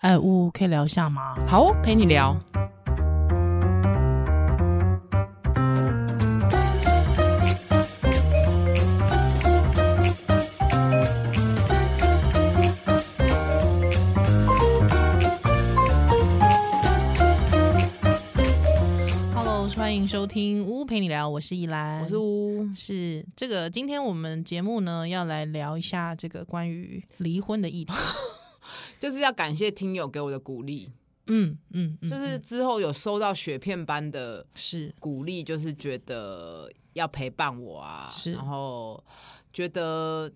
哎，呜，可以聊一下吗？好哦，陪你聊。Hello，欢迎收听呜陪你聊，我是依兰，我是呜，是这个。今天我们节目呢，要来聊一下这个关于离婚的议题。就是要感谢听友给我的鼓励，嗯嗯，嗯，就是之后有收到雪片般的是。鼓励，就是觉得要陪伴我啊，是，然后觉得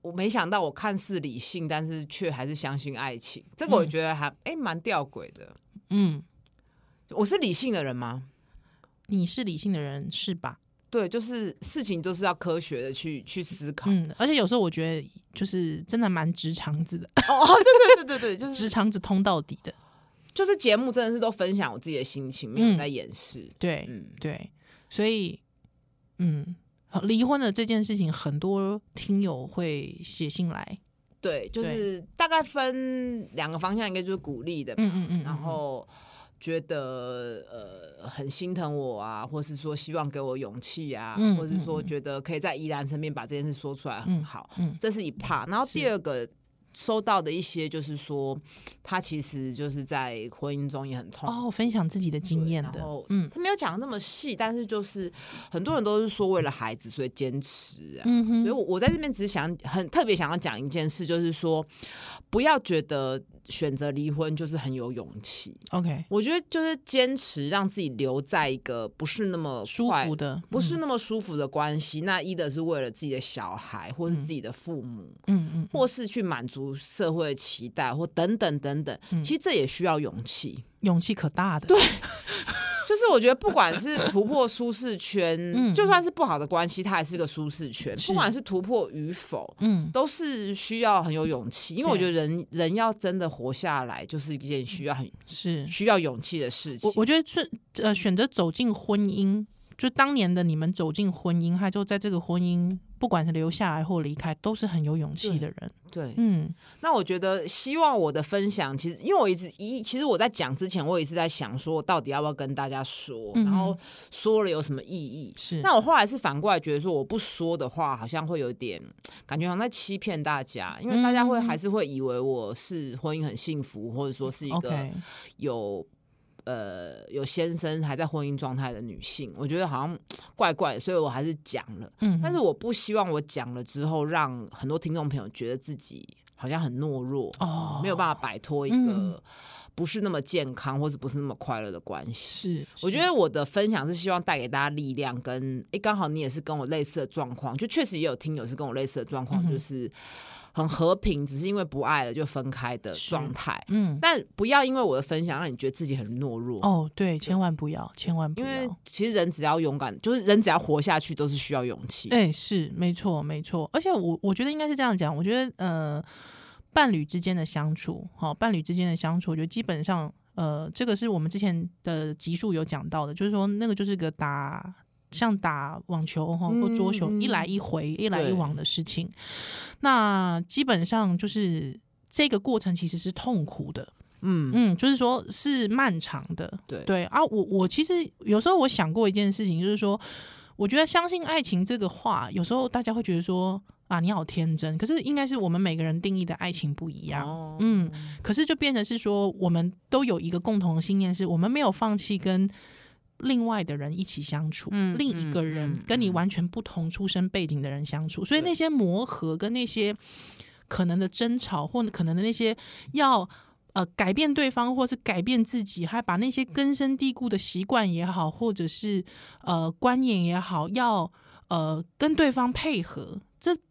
我没想到我看似理性，但是却还是相信爱情，这个我觉得还哎蛮吊诡的，嗯，我是理性的人吗？你是理性的人是吧？对，就是事情都是要科学的去去思考，嗯，而且有时候我觉得就是真的蛮直肠子的，哦，对对对对对，就是 直肠子通到底的，就是节目真的是都分享我自己的心情，没有在掩饰，嗯、对，嗯。对，所以嗯，离婚的这件事情，很多听友会写信来，对，就是大概分两个方向，一个就是鼓励的，嗯嗯嗯，然后。觉得呃很心疼我啊，或是说希望给我勇气啊，嗯、或是说觉得可以在依兰身边把这件事说出来很好，这是一 part。然后第二个。收到的一些就是说，他其实就是在婚姻中也很痛。哦，分享自己的经验的，嗯，他没有讲那么细，但是就是很多人都是说为了孩子所以坚持啊，嗯哼，所以我在这边只是想很特别想要讲一件事，就是说不要觉得选择离婚就是很有勇气，OK，我觉得就是坚持让自己留在一个不是那么舒服的，嗯、不是那么舒服的关系，那一的是为了自己的小孩或是自己的父母，嗯嗯，或是去满足。社会的期待或等等等等，其实这也需要勇气，勇气可大的。对，就是我觉得不管是突破舒适圈，嗯，就算是不好的关系，它还是个舒适圈。不管是突破与否，嗯，都是需要很有勇气。因为我觉得人人要真的活下来，就是一件需要很是需要勇气的事情。我我觉得是呃，选择走进婚姻，就当年的你们走进婚姻，还就在这个婚姻。不管是留下来或离开，都是很有勇气的人。对，对嗯，那我觉得，希望我的分享，其实因为我一直一，其实我在讲之前，我也是在想，说我到底要不要跟大家说，嗯、然后说了有什么意义？是。那我后来是反过来觉得，说我不说的话，好像会有点感觉好像在欺骗大家，因为大家会、嗯、还是会以为我是婚姻很幸福，或者说是一个有。呃，有先生还在婚姻状态的女性，我觉得好像 怪怪的，所以我还是讲了。嗯，但是我不希望我讲了之后，让很多听众朋友觉得自己好像很懦弱，哦，没有办法摆脱一个不是那么健康或者不是那么快乐的关系。是，我觉得我的分享是希望带给大家力量，跟诶，刚好你也是跟我类似的状况，就确实也有听友是跟我类似的状况，嗯、就是。很和平，只是因为不爱了就分开的状态。嗯，但不要因为我的分享让你觉得自己很懦弱。哦，对，千万不要，千万不要。因为其实人只要勇敢，就是人只要活下去，都是需要勇气。哎、欸，是没错，没错。而且我我觉得应该是这样讲。我觉得呃，伴侣之间的相处，好，伴侣之间的相处，我觉得基本上呃，这个是我们之前的集数有讲到的，就是说那个就是个打。像打网球哈或桌球，一来一回、嗯、一来一往的事情，那基本上就是这个过程其实是痛苦的，嗯。嗯，就是说是漫长的，对。对啊，我我其实有时候我想过一件事情，就是说，我觉得相信爱情这个话，有时候大家会觉得说啊，你好天真，可是应该是我们每个人定义的爱情不一样，哦、嗯，可是就变成是说，我们都有一个共同的信念，是我们没有放弃跟。另外的人一起相处，嗯、另一个人跟你完全不同出身背景的人相处，嗯、所以那些磨合跟那些可能的争吵，或者可能的那些要呃改变对方，或是改变自己，还把那些根深蒂固的习惯也好，或者是呃观念也好，要呃跟对方配合，这。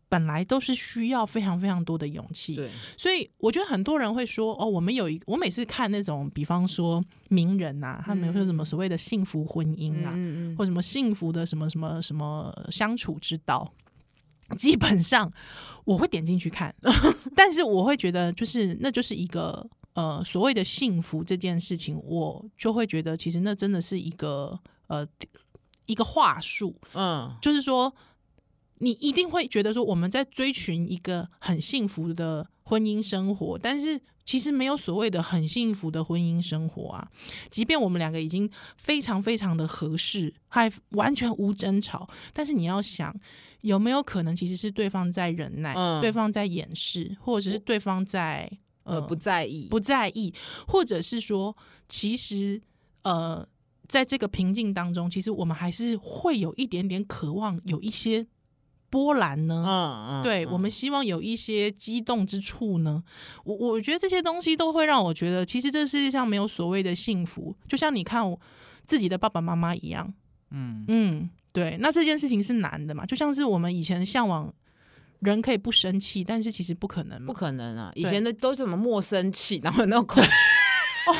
本来都是需要非常非常多的勇气，对，所以我觉得很多人会说哦，我们有一，我每次看那种，比方说名人呐、啊，他们有说什么所谓的幸福婚姻啊，嗯、或什么幸福的什么什么什么相处之道，基本上我会点进去看，但是我会觉得就是那就是一个呃所谓的幸福这件事情，我就会觉得其实那真的是一个呃一个话术，嗯，就是说。你一定会觉得说我们在追寻一个很幸福的婚姻生活，但是其实没有所谓的很幸福的婚姻生活啊。即便我们两个已经非常非常的合适，还完全无争吵，但是你要想，有没有可能其实是对方在忍耐，嗯、对方在掩饰，或者是对方在呃不在意，不在意，或者是说，其实呃，在这个平静当中，其实我们还是会有一点点渴望，有一些。波澜呢？嗯嗯，对，我们希望有一些激动之处呢。我我觉得这些东西都会让我觉得，其实这世界上没有所谓的幸福。就像你看我自己的爸爸妈妈一样，嗯嗯，对。那这件事情是难的嘛？就像是我们以前向往人可以不生气，但是其实不可能，不可能啊！以前的都是什么莫生气，然后有那种恐惧。哦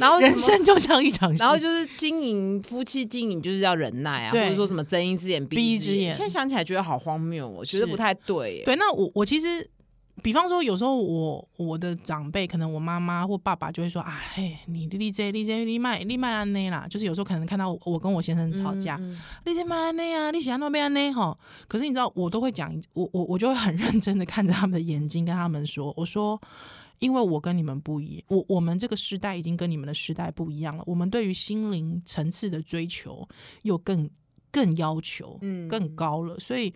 然后人生就像一场戏，然后就是经营夫妻经营就是要忍耐啊，或者说什么睁一只眼闭一只眼。现在想起来觉得好荒谬，我觉得不太对。对，那我我其实，比方说有时候我我的长辈，可能我妈妈或爸爸就会说：“哎，你立这立这立卖立卖安内啦。”就是有时候可能看到我跟我先生吵架，嗯嗯、你这卖安内啊，立喜安诺贝安内哈。可是你知道，我都会讲，我我我就会很认真的看着他们的眼睛，跟他们说：“我说。”因为我跟你们不一样，我我们这个时代已经跟你们的时代不一样了。我们对于心灵层次的追求又更更要求，嗯，更高了。所以，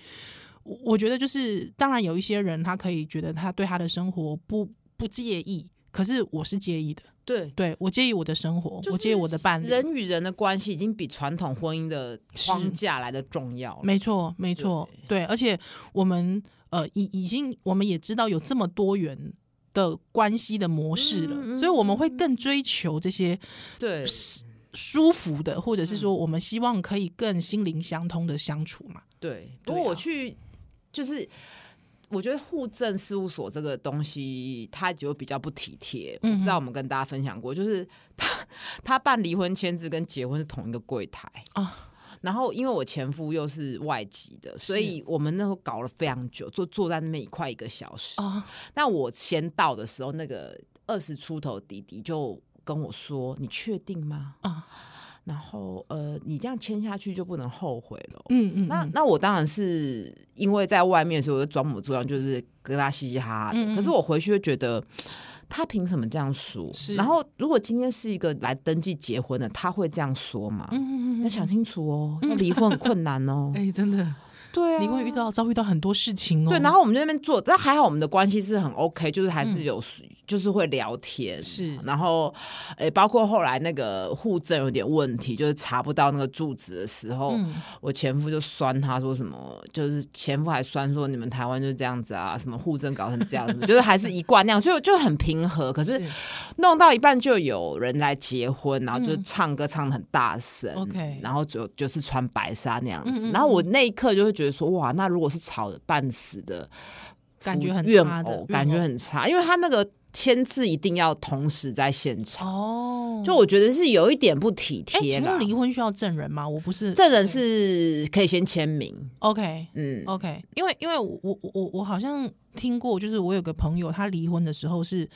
我觉得就是，当然有一些人他可以觉得他对他的生活不不介意，可是我是介意的。对，对我介意我的生活，我介意我的伴侣。人与人的关系已经比传统婚姻的框架来的重要。没错，没错，对。而且我们呃，已已经我们也知道有这么多元。的关系的模式了，嗯、所以我们会更追求这些对舒服的，或者是说我们希望可以更心灵相通的相处嘛。对，不过我去就是我觉得户政事务所这个东西，它就比较不体贴。嗯、知道我们跟大家分享过，就是他他办离婚签字跟结婚是同一个柜台啊。然后，因为我前夫又是外籍的，所以我们那时候搞了非常久，坐坐在那边快一个小时。哦那、哦、我先到的时候，那个二十出头弟弟就跟我说：“你确定吗？”啊、哦，然后呃，你这样签下去就不能后悔了。嗯嗯，那那我当然是因为在外面的时候，我就装模作样，就是跟他嘻嘻哈哈的。嗯嗯，可是我回去就觉得。他凭什么这样说？是然后，如果今天是一个来登记结婚的，他会这样说吗？嗯嗯嗯，要想清楚哦，要离婚很困难哦。哎、欸，真的。对啊，你会遇到遭遇到很多事情哦。对，然后我们在那边做，但还好我们的关系是很 OK，就是还是有，嗯、就是会聊天。是，然后诶，包括后来那个户政有点问题，就是查不到那个住址的时候，嗯、我前夫就酸他说什么，就是前夫还酸说你们台湾就是这样子啊，什么户政搞成这样子，就是还是一贯那样，就就很平和。可是弄到一半就有人来结婚，然后就唱歌唱得很大声，OK，、嗯、然后就就是穿白纱那样子，然后我那一刻就会觉得。说哇，那如果是吵的半死的，感觉很差的，感觉很差，因为他那个签字一定要同时在现场哦，就我觉得是有一点不体贴。请问离婚需要证人吗？我不是证人，是可以先签名。OK，嗯，OK，因为因为我我我我好像听过，就是我有个朋友，他离婚的时候是。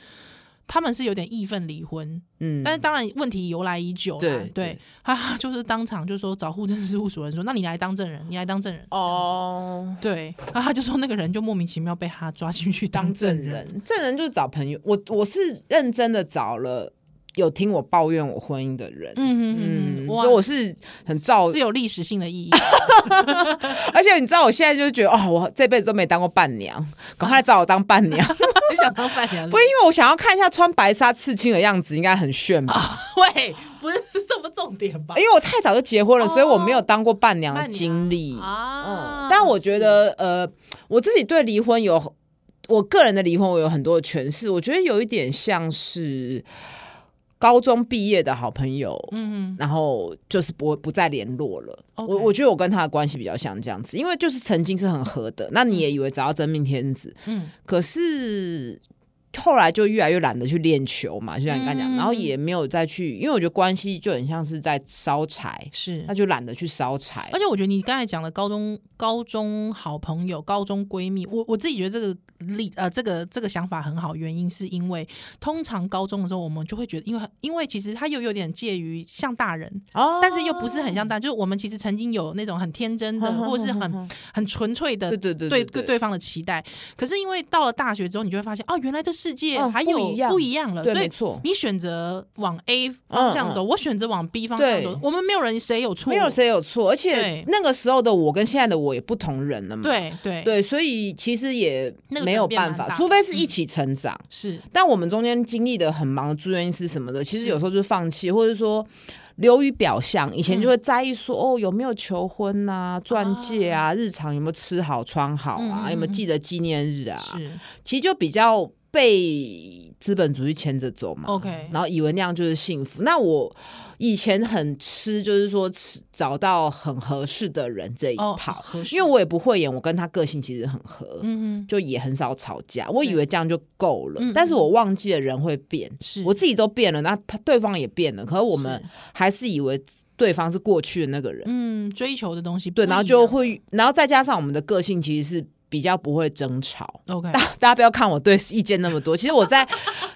他们是有点义愤离婚，嗯，但是当然问题由来已久了，对，对，他就是当场就说找户政事务所人说，那你来当证人，你来当证人。哦，对，然后他就说那个人就莫名其妙被他抓进去当证人，证人就是找朋友，我我是认真的找了。有听我抱怨我婚姻的人，嗯嗯，所以我是很照，是有历史性的意义。而且你知道，我现在就是觉得，哦，我这辈子都没当过伴娘，赶快来找我当伴娘。你想当伴娘？不是因为我想要看一下穿白纱刺青的样子，应该很炫吧？喂，不是是这么重点吧？因为我太早就结婚了，所以我没有当过伴娘的经历啊。但我觉得，呃，我自己对离婚有我个人的离婚，我有很多的诠释。我觉得有一点像是。高中毕业的好朋友，嗯，然后就是不不再联络了。我我觉得我跟他的关系比较像这样子，因为就是曾经是很合的，那你也以为找到真命天子，嗯，可是后来就越来越懒得去练球嘛，就像你刚讲，嗯、然后也没有再去，因为我觉得关系就很像是在烧柴，是，那就懒得去烧柴。而且我觉得你刚才讲的高中高中好朋友、高中闺蜜，我我自己觉得这个例呃这个这个想法很好，原因是因为通常高中的时候我们就会觉得，因为因为其实他又有点介于像大人，哦，但是又不是很像大人，就是我们其实曾经有那种很天真的，或是很很纯粹的，对对对对对对方的期待。可是因为到了大学之后，你就会发现，哦，原来这世界还有不一样。了，对，没错。你选择往 A 方向走，我选择往 B 方向走，我们没有人谁有错，没有谁有错。而且那个时候的我跟现在的我也不同人了嘛，对对。对，所以其实也没有办法，除非是一起成长。是，但我们中间经历的很忙的住院医师什么的，其实有时候就是放弃，或者说流于表象。以前就会在意说，哦，有没有求婚呐、钻戒啊，日常有没有吃好穿好啊，有没有记得纪念日啊？是，其实就比较。被资本主义牵着走嘛，OK，然后以为那样就是幸福。那我以前很吃，就是说吃找到很合适的人这一套，哦、因为我也不会演，我跟他个性其实很合，嗯，就也很少吵架。我以为这样就够了，但是我忘记了人会变，是。我自己都变了，那他对方也变了，可是我们还是以为对方是过去的那个人，嗯，追求的东西对，然后就会，然后再加上我们的个性其实是。比较不会争吵，OK，大 大家不要看我对意见那么多。其实我在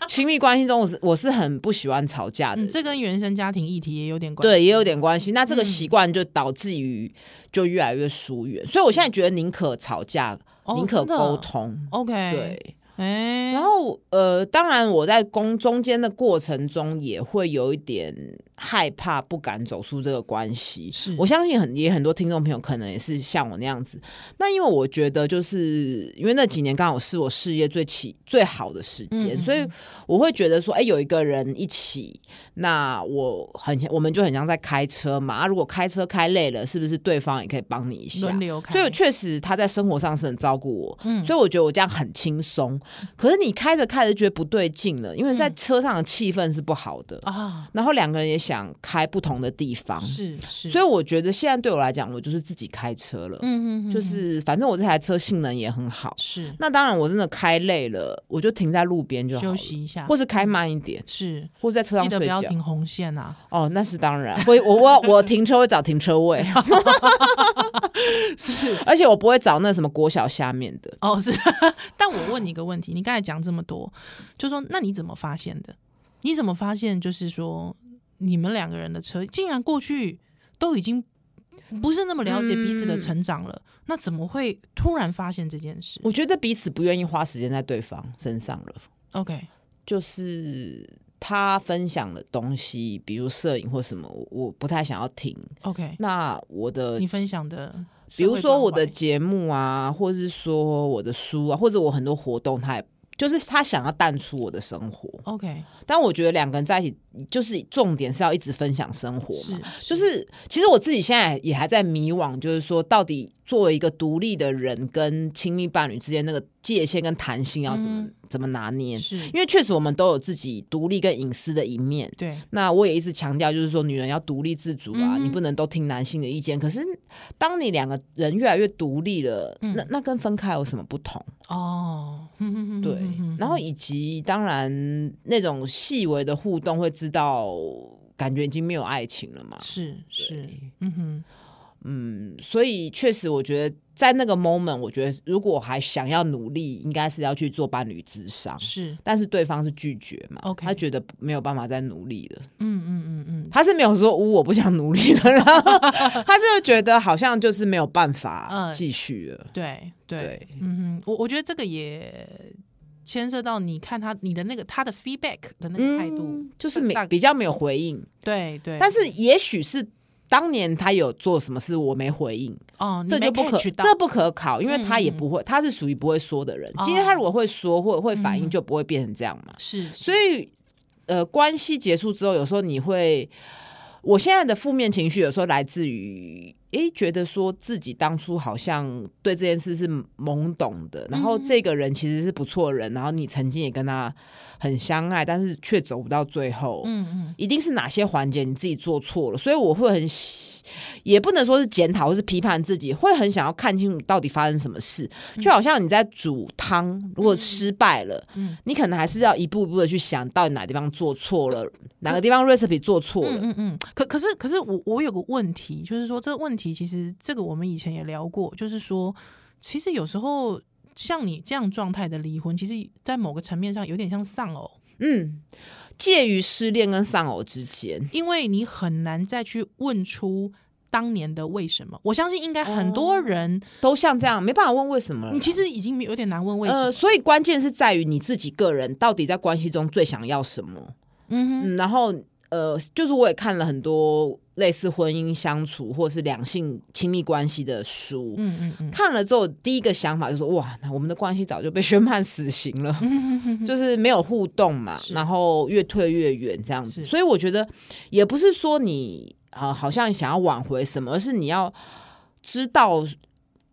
亲密关系中，我是我是很不喜欢吵架的。嗯，这跟原生家庭议题也有点关系，对，也有点关系。那这个习惯就导致于就越来越疏远。嗯，所以我现在觉得宁可吵架，宁，哦，可沟通，OK，对。哎，然后呃，当然我在工中间的过程中也会有一点害怕，不敢走出这个关系。是我相信很也很多听众朋友可能也是像我那样子。那因为我觉得就是因为那几年刚好是我事业最起最好的时间，嗯、所以我会觉得说，哎，有一个人一起，那我很我们就很像在开车嘛。啊，如果开车开累了，是不是对方也可以帮你一下？轮流开。所以确实他在生活上是很照顾我，嗯，所以我觉得我这样很轻松。可是你开着开着觉得不对劲了，因为在车上的气氛是不好的啊。然后两个人也想开不同的地方，是是。所以我觉得现在对我来讲，我就是自己开车了。嗯嗯，就是反正我这台车性能也很好。是。那当然，我真的开累了，我就停在路边就好休息一下，或是开慢一点。是。或者在车上不要停红线啊。哦，那是当然。会我我我停车会找停车位。是。而且我不会找那什么国小下面的。哦，是。但我问你一个问题，你刚才讲这么多，就说那你怎么发现的？你怎么发现？就是说你们两个人的车竟然过去都已经不是那么了解彼此的成长了，嗯、那怎么会突然发现这件事？我觉得彼此不愿意花时间在对方身上了。OK，就是他分享的东西，比如摄影或什么，我不太想要听。OK，那我的你分享的。比如说我的节目啊，或者是说我的书啊，或者我很多活动，他也就是他想要淡出我的生活。OK，但我觉得两个人在一起，就是重点是要一直分享生活嘛。是，就是其实我自己现在也还在迷惘，就是说到底作为一个独立的人跟亲密伴侣之间那个界限跟弹性要怎么、嗯、怎么拿捏？是因为确实我们都有自己独立跟隐私的一面。对，那我也一直强调，就是说女人要独立自主啊，嗯、你不能都听男性的意见。可是当你两个人越来越独立了，嗯、那那跟分开有什么不同？哦，对，然后以及当然那种细微的互动会。知道感觉已经没有爱情了嘛？是是，嗯哼，嗯，所以确实，我觉得在那个 moment，我觉得如果还想要努力，应该是要去做伴侣智商。是，但是对方是拒绝嘛他觉得没有办法再努力了。嗯嗯嗯嗯，他是没有说“呜，我不想努力了”，然后 他就觉得好像就是没有办法继续了。对对，嗯哼，我我觉得这个也。牵涉到你看他你的那个他的 feedback 的那个态度，嗯，就是没比较没有回应，对对。但是也许是当年他有做什么事我没回应哦，这就不可这不可考，因为他也不会，嗯、他是属于不会说的人。嗯、今天他如果会说或会反应，就不会变成这样嘛。是、嗯，所以呃，关系结束之后，有时候你会，我现在的负面情绪有时候来自于。诶，觉得说自己当初好像对这件事是懵懂的，然后这个人其实是不错的人，然后你曾经也跟他很相爱，但是却走不到最后，嗯嗯，一定是哪些环节你自己做错了，所以我会很，也不能说是检讨或是批判自己，会很想要看清楚到底发生什么事，就好像你在煮汤，如果失败了，嗯，你可能还是要一步一步的去想到底哪地方做错了，哪个地方 recipe 做错了，嗯嗯，可可是可是我我有个问题，就是说这个问题。其实这个我们以前也聊过，就是说，其实有时候像你这样状态的离婚，其实，在某个层面上有点像丧偶，嗯，介于失恋跟丧偶之间，因为你很难再去问出当年的为什么。我相信应该很多人都像这样，没办法问为什么。你其实已经有点难问为什么，呃，所以关键是在于你自己个人到底在关系中最想要什么。嗯哼，嗯，然后。呃，就是我也看了很多类似婚姻相处或是两性亲密关系的书，嗯嗯嗯，看了之后第一个想法就是说，哇，那我们的关系早就被宣判死刑了，嗯、就是没有互动嘛，然后越退越远这样子。所以我觉得也不是说你啊、呃，好像想要挽回什么，而是你要知道。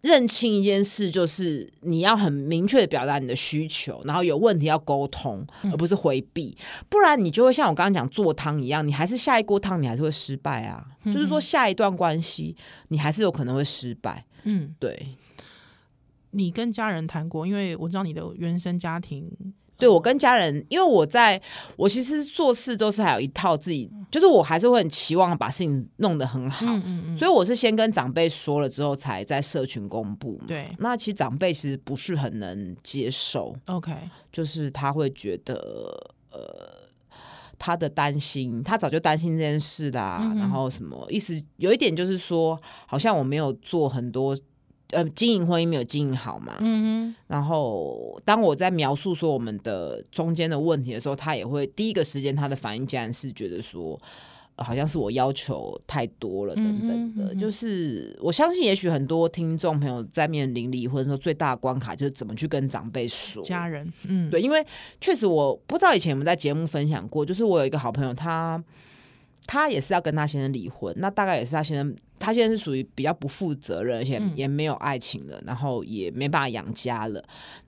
认清一件事，就是你要很明确的表达你的需求，然后有问题要沟通，而不是回避，嗯、不然你就会像我刚刚讲做汤一样，你还是下一锅汤，你还是会失败啊。嗯、就是说下一段关系，你还是有可能会失败。嗯，对。你跟家人谈过，因为我知道你的原生家庭。对，我跟家人，因为我在我其实做事都是还有一套自己，就是我还是会很期望把事情弄得很好，嗯嗯嗯，所以我是先跟长辈说了之后，才在社群公布。对，那其实长辈其实不是很能接受，OK，就是他会觉得，呃，他的担心，他早就担心这件事啦，然后什么意思？有一点就是说，好像我没有做很多。呃，经营婚姻没有经营好嘛？嗯哼。然后，当我在描述说我们的中间的问题的时候，他也会第一个时间他的反应，竟然是觉得说，呃，好像是我要求太多了等等的。嗯嗯。就是我相信，也许很多听众朋友在面临离婚的时候，最大的关卡就是怎么去跟长辈说。家人，嗯，对，因为确实我不知道以前有没有在节目分享过，就是我有一个好朋友，他他也是要跟他先生离婚，那大概也是他先生。他现在是属于比较不负责任，而且也没有爱情了，嗯、然后也没办法养家了。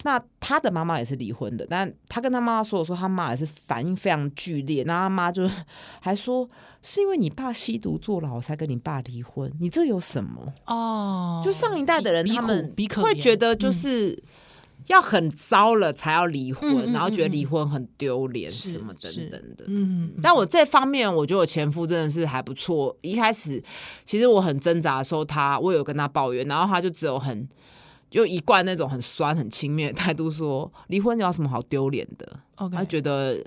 那他的妈妈也是离婚的，但他跟他妈妈说的时候，他妈也是反应非常剧烈。那他妈就还说，是因为你爸吸毒坐牢才跟你爸离婚，你这有什么？哦，就上一代的人他们会觉得就是。嗯要很糟了才要离婚，嗯嗯嗯、然后觉得离婚很丢脸什么等等的。嗯，嗯，但我这方面我觉得我前夫真的是还不错。一开始其实我很挣扎的时候，他我有跟他抱怨，然后他就只有很就一贯那种很酸很轻蔑的态度说，离婚有什么好丢脸的.他觉得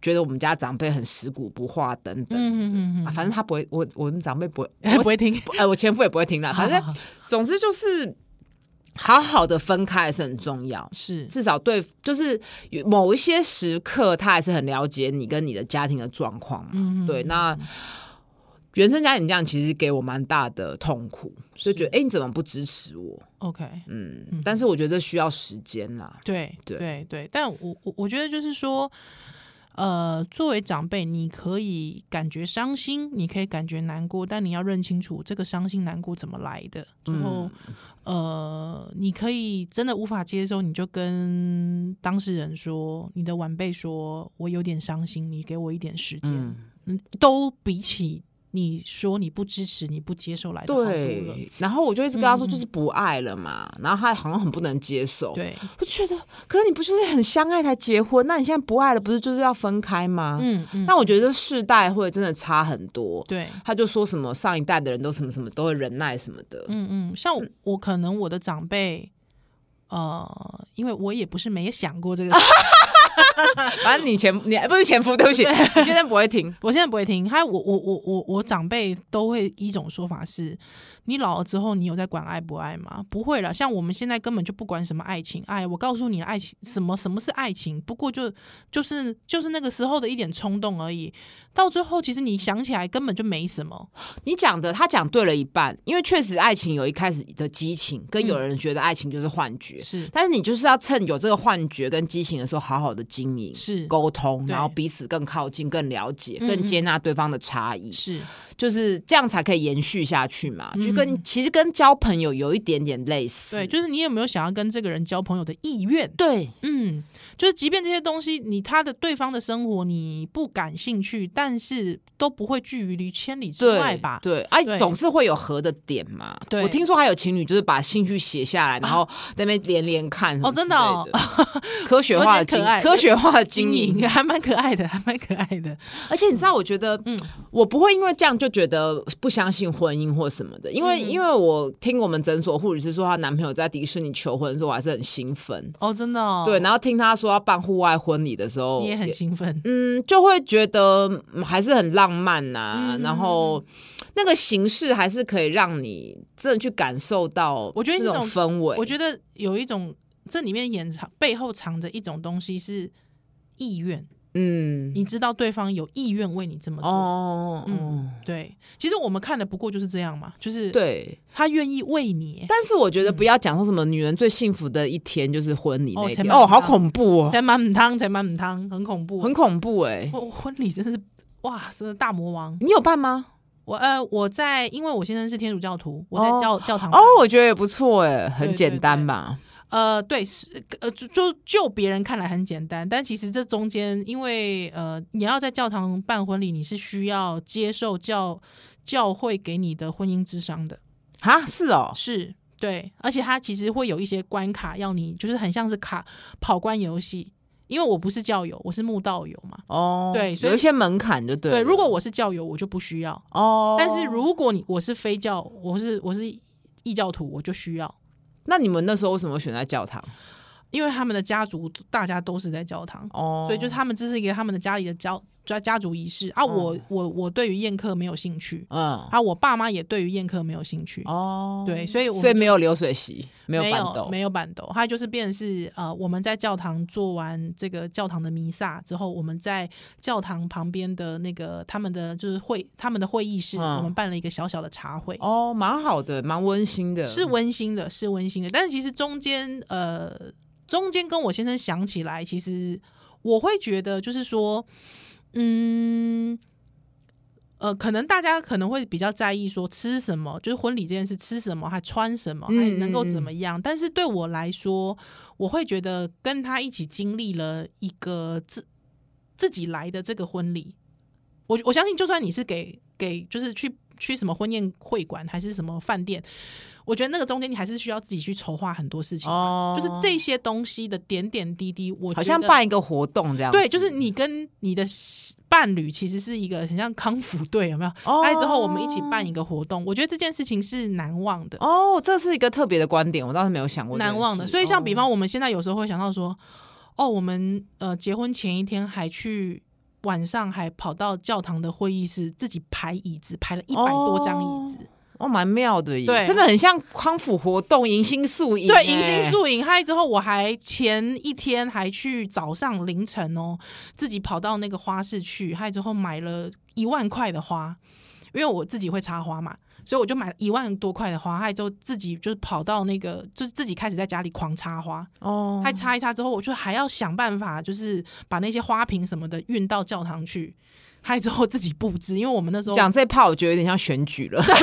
觉得我们家长辈很死骨不化等等。嗯嗯嗯、啊，反正他不会，我我们长辈不会 不会听，哎，我前夫也不会听啦。反正 总之就是。好好的分开还是很重要，是至少对，就是某一些时刻，他还是很了解你跟你的家庭的状况嘛。嗯、对，那原生家庭这样其实给我蛮大的痛苦，所以觉得哎，你怎么不支持我？OK，嗯，嗯，但是我觉得这需要时间啦。对对对对，但我我我觉得就是说。呃，作为长辈，你可以感觉伤心，你可以感觉难过，但你要认清楚这个伤心难过怎么来的。然后，嗯、呃，你可以真的无法接受，你就跟当事人说，你的晚辈说，我有点伤心，你给我一点时间。嗯，都比起。你说你不支持，你不接受来的，对。然后我就一直跟他说，就是不爱了嘛。嗯、然后他好像很不能接受，对。我觉得，可是你不就是很相爱才结婚？那你现在不爱了，不是就是要分开吗？嗯嗯。那我觉得世代会真的差很多。对。他就说什么上一代的人都什么什么都会忍耐什么的。嗯嗯。像我，我可能我的长辈，呃，因为我也不是没想过这个。反正你前你不是前夫，对不起，你现在不会听，我现在不会听。还有我我我我我长辈都会一种说法是。你老了之后，你有在管爱不爱吗？不会了，像我们现在根本就不管什么爱情爱。我告诉你，爱情什么什么是爱情？不过就就是就是那个时候的一点冲动而已。到最后，其实你想起来根本就没什么。你讲的他讲对了一半，因为确实爱情有一开始的激情，跟有人觉得爱情就是幻觉。是、嗯，但是你就是要趁有这个幻觉跟激情的时候，好好的经经营，是。沟通，然后彼此更靠近、更了解、更接纳对方的差异，是。就是这样才可以延续下去嘛。就跟其实跟交朋友有一点点类似，对，就是你有没有想要跟这个人交朋友的意愿？对，嗯，就是即便这些东西你他的对方的生活你不感兴趣，但是都不会拒于于千里之外吧？对，哎，总是会有合的点嘛。对，我听说还有情侣就是把兴趣写下来，然后在那边连连看哦，真的哦。科学化的经 科学经营还蛮可爱的，还蛮可爱的。而且你知道，我觉得，嗯，我不会因为这样就觉得不相信婚姻或什么的，因为因为我听我们诊所护理师说，她男朋友在迪士尼求婚的时候，我还是很兴奋哦，真的。对，然后听她说要办户外婚礼的时候，你也很兴奋，嗯，就会觉得还是很浪漫呐。然后那个形式还是可以让你真的去感受到，我觉得这种氛围，我觉得有一种。这里面掩藏背后藏着一种东西是意愿，嗯，你知道对方有意愿为你这么做，哦，嗯，对，其实我们看的不过就是这样嘛，就是对。他愿意为你，但是我觉得不要讲说什么女人最幸福的一天就是婚礼那天，哦，好恐怖哦，才满母汤，才满母汤，很恐怖，很恐怖哎，婚礼真的是哇，真的大魔王，你有办吗？我呃，我在，因为我先生是天主教徒，我在教教堂，哦，我觉得也不错哎，很简单吧。呃，对，是呃，就就就别人看来很简单，但其实这中间，因为呃，你要在教堂办婚礼，你是需要接受教教会给你的婚姻之商的啊，是哦，是对，而且它其实会有一些关卡要你，就是很像是卡跑关游戏，因为我不是教友，我是慕道友嘛，哦，对，所以有一些门槛就对，对，如果我是教友，我就不需要哦，但是如果你我是非教，我是我是异教徒，我就需要。那你们那时候为什么选在教堂？因为他们的家族大家都是在教堂，哦，所以就是他们这是一个他们的家里的教家家族仪式。啊。我我我对于宴客没有兴趣，嗯，啊，我爸妈也对于宴客没有兴趣，哦，对，所以所以没有流水席，没有没有板斗，他就是变成是呃，我们在教堂做完这个教堂的弥撒之后，我们在教堂旁边的那个他们的就是会他们的会议室，我们办了一个小小的茶会，哦，蛮好的，蛮温馨的，是温馨的，是温馨的，但是其实中间呃。中间跟我先生想起来，其实我会觉得就是说，嗯，呃，可能大家可能会比较在意说吃什么，就是婚礼这件事，吃什么还穿什么，还能够怎么样。嗯嗯嗯。但是对我来说，我会觉得跟他一起经历了一个自自己来的这个婚礼，我我相信，就算你是给给就是去去什么婚宴会馆还是什么饭店。我觉得那个中间你还是需要自己去筹划很多事情，哦，就是这些东西的点点滴滴，我好像办一个活动这样。对，就是你跟你的伴侣其实是一个很像康复队，有没有？哦，来之后我们一起办一个活动，我觉得这件事情是难忘的。哦，这是一个特别的观点，我倒是没有想过难忘的。所以像比方我们现在有时候会想到说，哦，哦，我们呃结婚前一天还去晚上还跑到教堂的会议室自己排椅子，排了一百多张椅子。哦哦，蛮妙的耶，对，真的很像康复活动，迎新宿营。对，迎新宿营。嗨之后，我还前一天还去早上凌晨哦，自己跑到那个花市去，嗨之后买了一万块的花，因为我自己会插花嘛，所以我就买了一万多块的花，嗨之后自己就是跑到那个，就是自己开始在家里狂插花哦，还插一插之后，我就还要想办法，就是把那些花瓶什么的运到教堂去。还之后自己布置，因为我们那时候讲这炮，我觉得有点像选举了，就是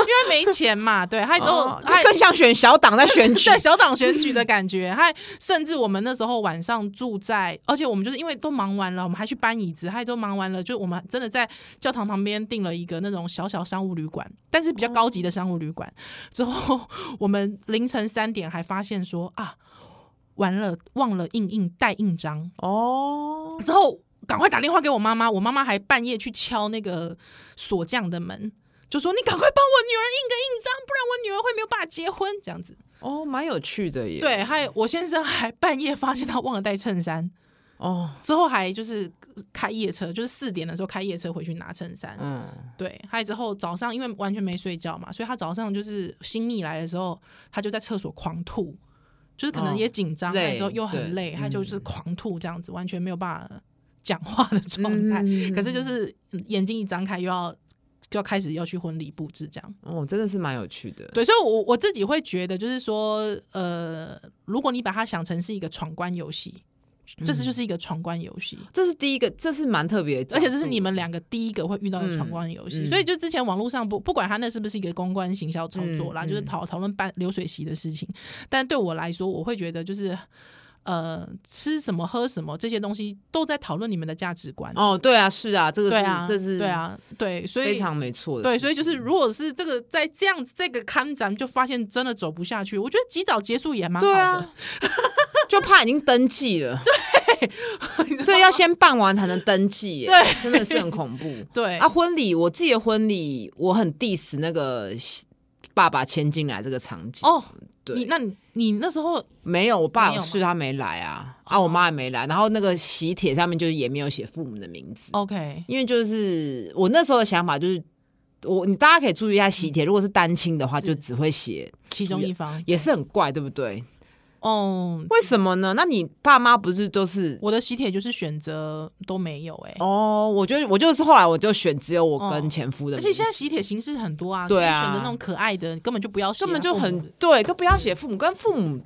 因为没钱嘛。对，还之后、哦、更像选小党在选举，对小党选举的感觉。还甚至我们那时候晚上住在，而且我们就是因为都忙完了，我们还去搬椅子。还之后忙完了，就我们真的在教堂旁边订了一个那种小小商务旅馆，但是比较高级的商务旅馆。之后我们凌晨三点还发现说啊，完了忘了印印带印章哦，之后。赶快打电话给我妈妈，我妈妈还半夜去敲那个锁匠的门，就说：“你赶快帮我女儿印个印章，不然我女儿会没有办法结婚。”这样子哦，蛮有趣的耶。对，还有我先生还半夜发现他忘了带衬衫哦，之后还就是开夜车，就是四点的时候开夜车回去拿衬衫。嗯，对，还有之后早上因为完全没睡觉嘛，所以他早上就是新秘来的时候，他就在厕所狂吐，就是可能也紧张，然、哦、后又很累，他就是狂吐这样子，完全没有办法。讲话的状态，嗯，可是就是眼睛一张开，又要就要开始要去婚礼布置这样。哦，真的是蛮有趣的。对，所以我我自己会觉得，就是说，呃，如果你把它想成是一个闯关游戏，这是就是一个闯关游戏，这是第一个，这是蛮特别的，而且这是你们两个第一个会遇到的闯关游戏。所以就之前网络上不不管他那是不是一个公关行销操作啦，就是讨讨论办流水席的事情，但对我来说，我会觉得就是。呃，吃什么喝什么这些东西都在讨论你们的价值观。哦，对啊，是啊，这个是，啊、这是，对啊，对，所以非常没错的。对，所以就是，如果是这个在这样这个看咱们就发现真的走不下去，我觉得及早结束也蛮好的。对啊，就怕已经登记了，对，所以要先办完才能登记，对，真的是很恐怖。对啊，婚礼，我自己的婚礼，我很 diss 那个爸爸牵进来这个场景哦。你那你你那时候没有，我爸有事，他没来啊，啊，我妈也没来，然后那个喜帖上面就是也没有写父母的名字，OK，因为就是我那时候的想法就是，我你大家可以注意一下喜帖，如果是单亲的话，就只会写其中一方，也是很怪，对不对？哦，为什么呢？那你爸妈不是都是我的喜帖就是选择都没有哎、欸。哦，我觉得我就是后来我就选只有我跟前夫的、哦，而且现在喜帖形式很多啊，对啊，选择那种可爱的，根本就不要写，根本就很对，都不要写父母跟父母。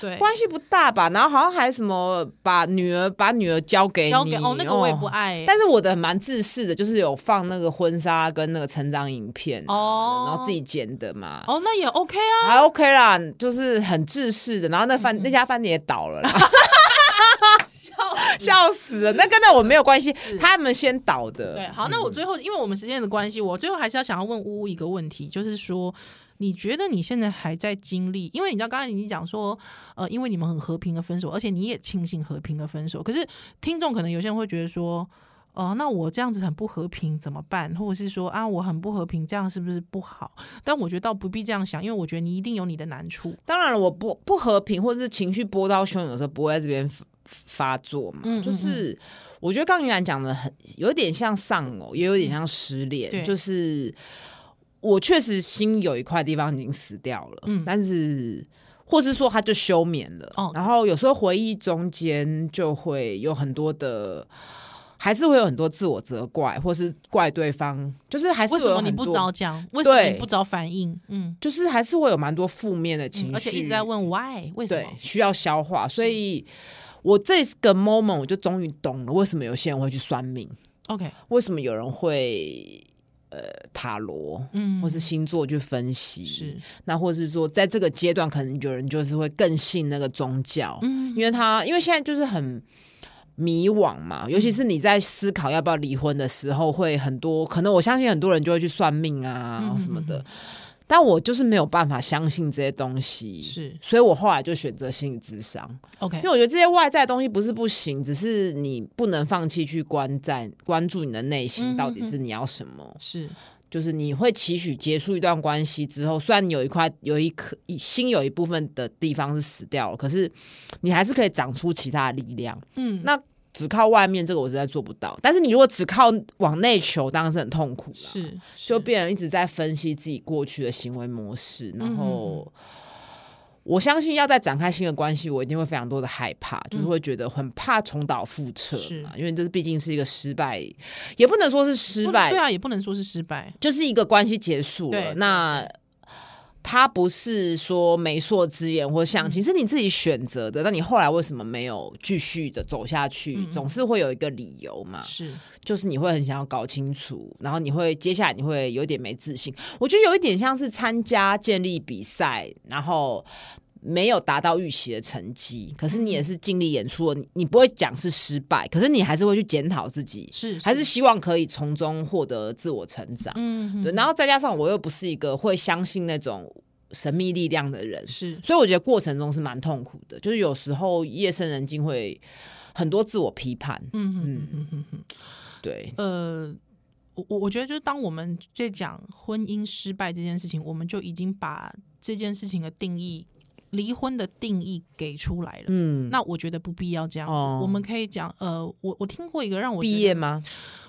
对，关系不大吧？然后好像还什么把女儿把女儿交给你交给哦，那个我也不爱、欸。但是我的蛮制式的，就是有放那个婚纱跟那个成长影片哦，然后自己剪的嘛。哦，那也 OK 啊，还 OK 啦，就是很制式的。然后那饭、嗯、那家饭店也倒了啦，笑笑死了。那跟那我没有关系，他们先倒的。对，好，那我最后、嗯、因为我们时间的关系，我最后还是要想要问呜呜一个问题，就是说。你觉得你现在还在经历？因为你知道刚才你讲说，呃，因为你们很和平的分手，而且你也庆幸和平的分手。可是听众可能有些人会觉得说，哦、呃，那我这样子很不和平怎么办？或者是说啊，我很不和平，这样是不是不好？但我觉得倒不必这样想，因为我觉得你一定有你的难处。当然了，我不不和平，或者是情绪波涛汹涌的时候，不会在这边发作嘛。嗯嗯嗯，就是我觉得刚云兰讲的很有点像丧偶，也有点像失恋，嗯、就是。我确实心有一块地方已经死掉了，嗯，但是或是说他就休眠了，哦，然后有时候回忆中间就会有很多的，还是会有很多自我责怪，或是怪对方，就是还是什么你不早讲？为什么你不早反应？嗯，就是还是会有蛮多负面的情绪，嗯，而且一直在问 why 为什么？需要消化，所以我这个 moment 我就终于懂了，为什么有些人会去算命？OK，为什么有人会？呃，塔罗，嗯，或是星座去分析，是。那，或是说，在这个阶段，可能有人就是会更信那个宗教，嗯，因为他因为现在就是很迷惘嘛，尤其是你在思考要不要离婚的时候，会很多可能，我相信很多人就会去算命啊什么的。嗯但我就是没有办法相信这些东西，是，所以我后来就选择心理智商，OK，因为我觉得这些外在的东西不是不行，只是你不能放弃去关在关注你的内心到底是你要什么，是、嗯，就是你会期许结束一段关系之后，虽然你有一块有一颗心有一部分的地方是死掉了，可是你还是可以长出其他的力量，嗯，那。只靠外面这个我实在做不到，但是你如果只靠往内求，当然是很痛苦了。是，就变成一直在分析自己过去的行为模式，然后、嗯、我相信要再展开新的关系，我一定会非常多的害怕，嗯、就是会觉得很怕重蹈覆辙嘛，因为这是毕竟是一个失败，也不能说是失败，对啊，也不能说是失败，就是一个关系结束了。那。他不是说媒妁之言或相亲，是你自己选择的。那你后来为什么没有继续的走下去？嗯、总是会有一个理由嘛。是，就是你会很想要搞清楚，然后你会接下来你会有点没自信。我觉得有一点像是参加建立比赛，然后没有达到预期的成绩，可是你也是尽力演出了，你不会讲是失败，可是你还是会去检讨自己，是，是还是希望可以从中获得自我成长。嗯，对。然后再加上我又不是一个会相信那种。神秘力量的人是，所以我觉得过程中是蛮痛苦的，就是有时候夜深人静会很多自我批判。嗯嗯嗯嗯嗯，对。呃，我我我觉得就是当我们在讲婚姻失败这件事情，我们就已经把这件事情的定义、离婚的定义给出来了。嗯，那我觉得不必要这样子。哦、我们可以讲，呃，我我听过一个让我毕业吗？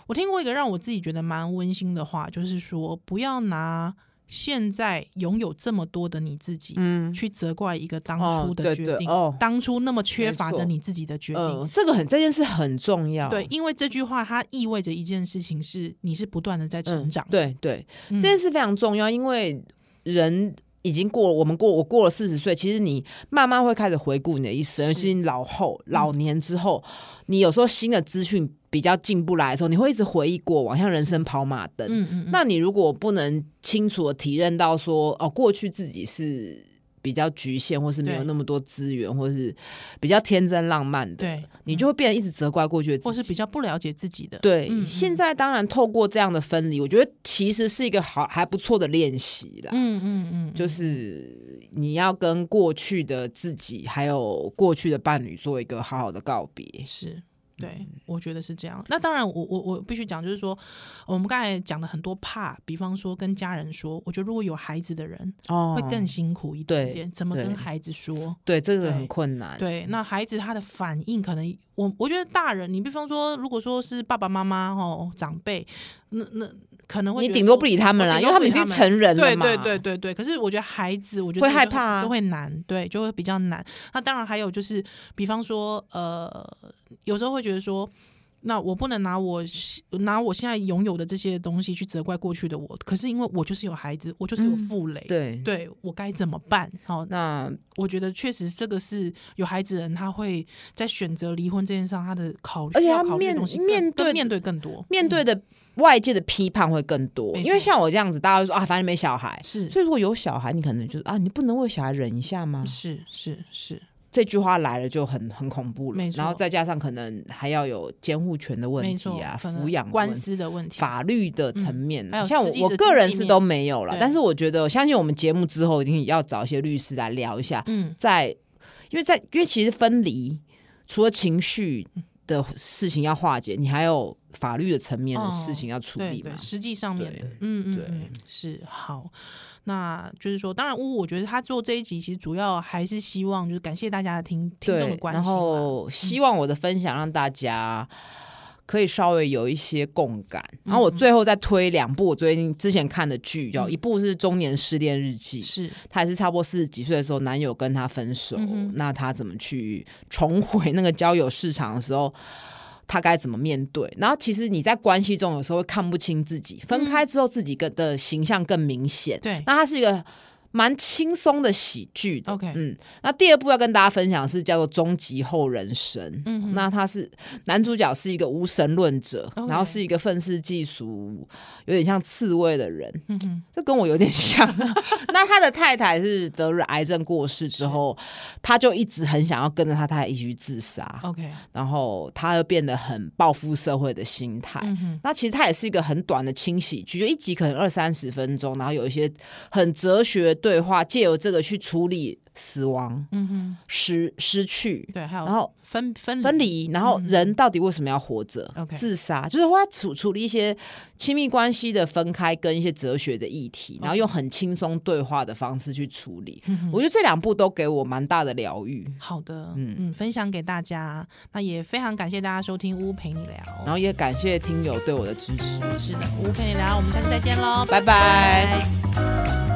我听过一个让我自己觉得蛮温馨的话，就是说不要拿。现在拥有这么多的你自己，嗯，去责怪一个当初的决定，哦对对哦、当初那么缺乏的你自己的决定，呃、这个很这件事很重要。对，因为这句话它意味着一件事情是，你是不断的在成长。嗯、对对，这件事非常重要，因为人已经过了，我们过我过了四十岁，其实你慢慢会开始回顾你的一生，尤其你老后老年之后，嗯、你有时候新的资讯比较进不来的时候，你会一直回忆过往，像人生跑马灯。嗯嗯嗯，那你如果不能清楚的体认到说，哦，过去自己是。比较局限，或是没有那么多资源，或是比较天真浪漫的，对，你就会变得一直责怪过去的自己，或是比较不了解自己的。对，现在当然透过这样的分离，我觉得其实是一个好还不错的练习啦。嗯嗯嗯，就是你要跟过去的自己，还有过去的伴侣做一个好好的告别。是。对，我觉得是这样。那当然我，我我我必须讲，就是说，我们刚才讲了很多怕，比方说跟家人说，我觉得如果有孩子的人，哦，会更辛苦一点点。怎么跟孩子说？对，对，这个很困难。对，那孩子他的反应可能，我我觉得大人，你比方说，如果说是爸爸妈妈哦，长辈，那那。可能会你顶多不理他们啦，因为他们已经成人了嘛。对对对对对。可是我觉得孩子，我觉得会害怕，就会难，对，就会比较难。那当然还有就是，比方说，呃，有时候会觉得说，那我不能拿我拿我现在拥有的这些东西去责怪过去的我。可是因为我就是有孩子，我就是有负累，对对，我该怎么办？好，那我觉得确实这个是有孩子人他会在选择离婚这件事上他的考虑，而且他面面对面对更多面对的。外界的批判会更多，因为像我这样子，大家会说啊，反正没小孩，是，所以如果有小孩，你可能就是啊，你不能为小孩忍一下吗？是是是，这句话来了就很很恐怖了，然后再加上可能还要有监护权的问题啊，抚养官司的问题，法律的层面，像我我个人是都没有了，但是我觉得，相信我们节目之后一定要找一些律师来聊一下，嗯，在，因为在因为其实分离除了情绪的事情要化解，你还有。法律的层面的事情要处理嘛？哦、实际上面的，嗯嗯，对，是好。那就是说，当然，乌乌，我觉得他做这一集其实主要还是希望，就是感谢大家的听听众的关心，然后希望我的分享让大家可以稍微有一些共感。嗯、然后我最后再推两部我最近之前看的剧，叫、嗯、一部是《中年失恋日记》，是他也是差不多四十几岁的时候，男友跟他分手，嗯、那他怎么去重回那个交友市场的时候？他该怎么面对？然后其实你在关系中有时候会看不清自己，分开之后自己个的形象更明显。对，那他是一个。蛮轻松的喜剧的，OK，嗯，那第二部要跟大家分享的是叫做《终极后人生》，嗯哼，那他是男主角是一个无神论者.然后是一个愤世嫉俗、有点像刺猬的人，嗯嗯，这跟我有点像。那他的太太是得了癌症过世之后，他就一直很想要跟着他太太一起去自杀，OK，然后他又变得很报复社会的心态。嗯，那其实他也是一个很短的轻喜剧，就一集可能二三十分钟，然后有一些很哲学。对话，借由这个去处理死亡，嗯哼，失失去，对，还有然后分分分离，然后人到底为什么要活着？嗯、自杀就是说他处处理一些亲密关系的分开跟一些哲学的议题，然后用很轻松对话的方式去处理。嗯、我觉得这两部都给我蛮大的疗愈。好的，嗯嗯，分享给大家，那也非常感谢大家收听乌陪你聊，然后也感谢听友对我的支持。是的，乌陪你聊，我们下次再见喽，拜拜。拜拜。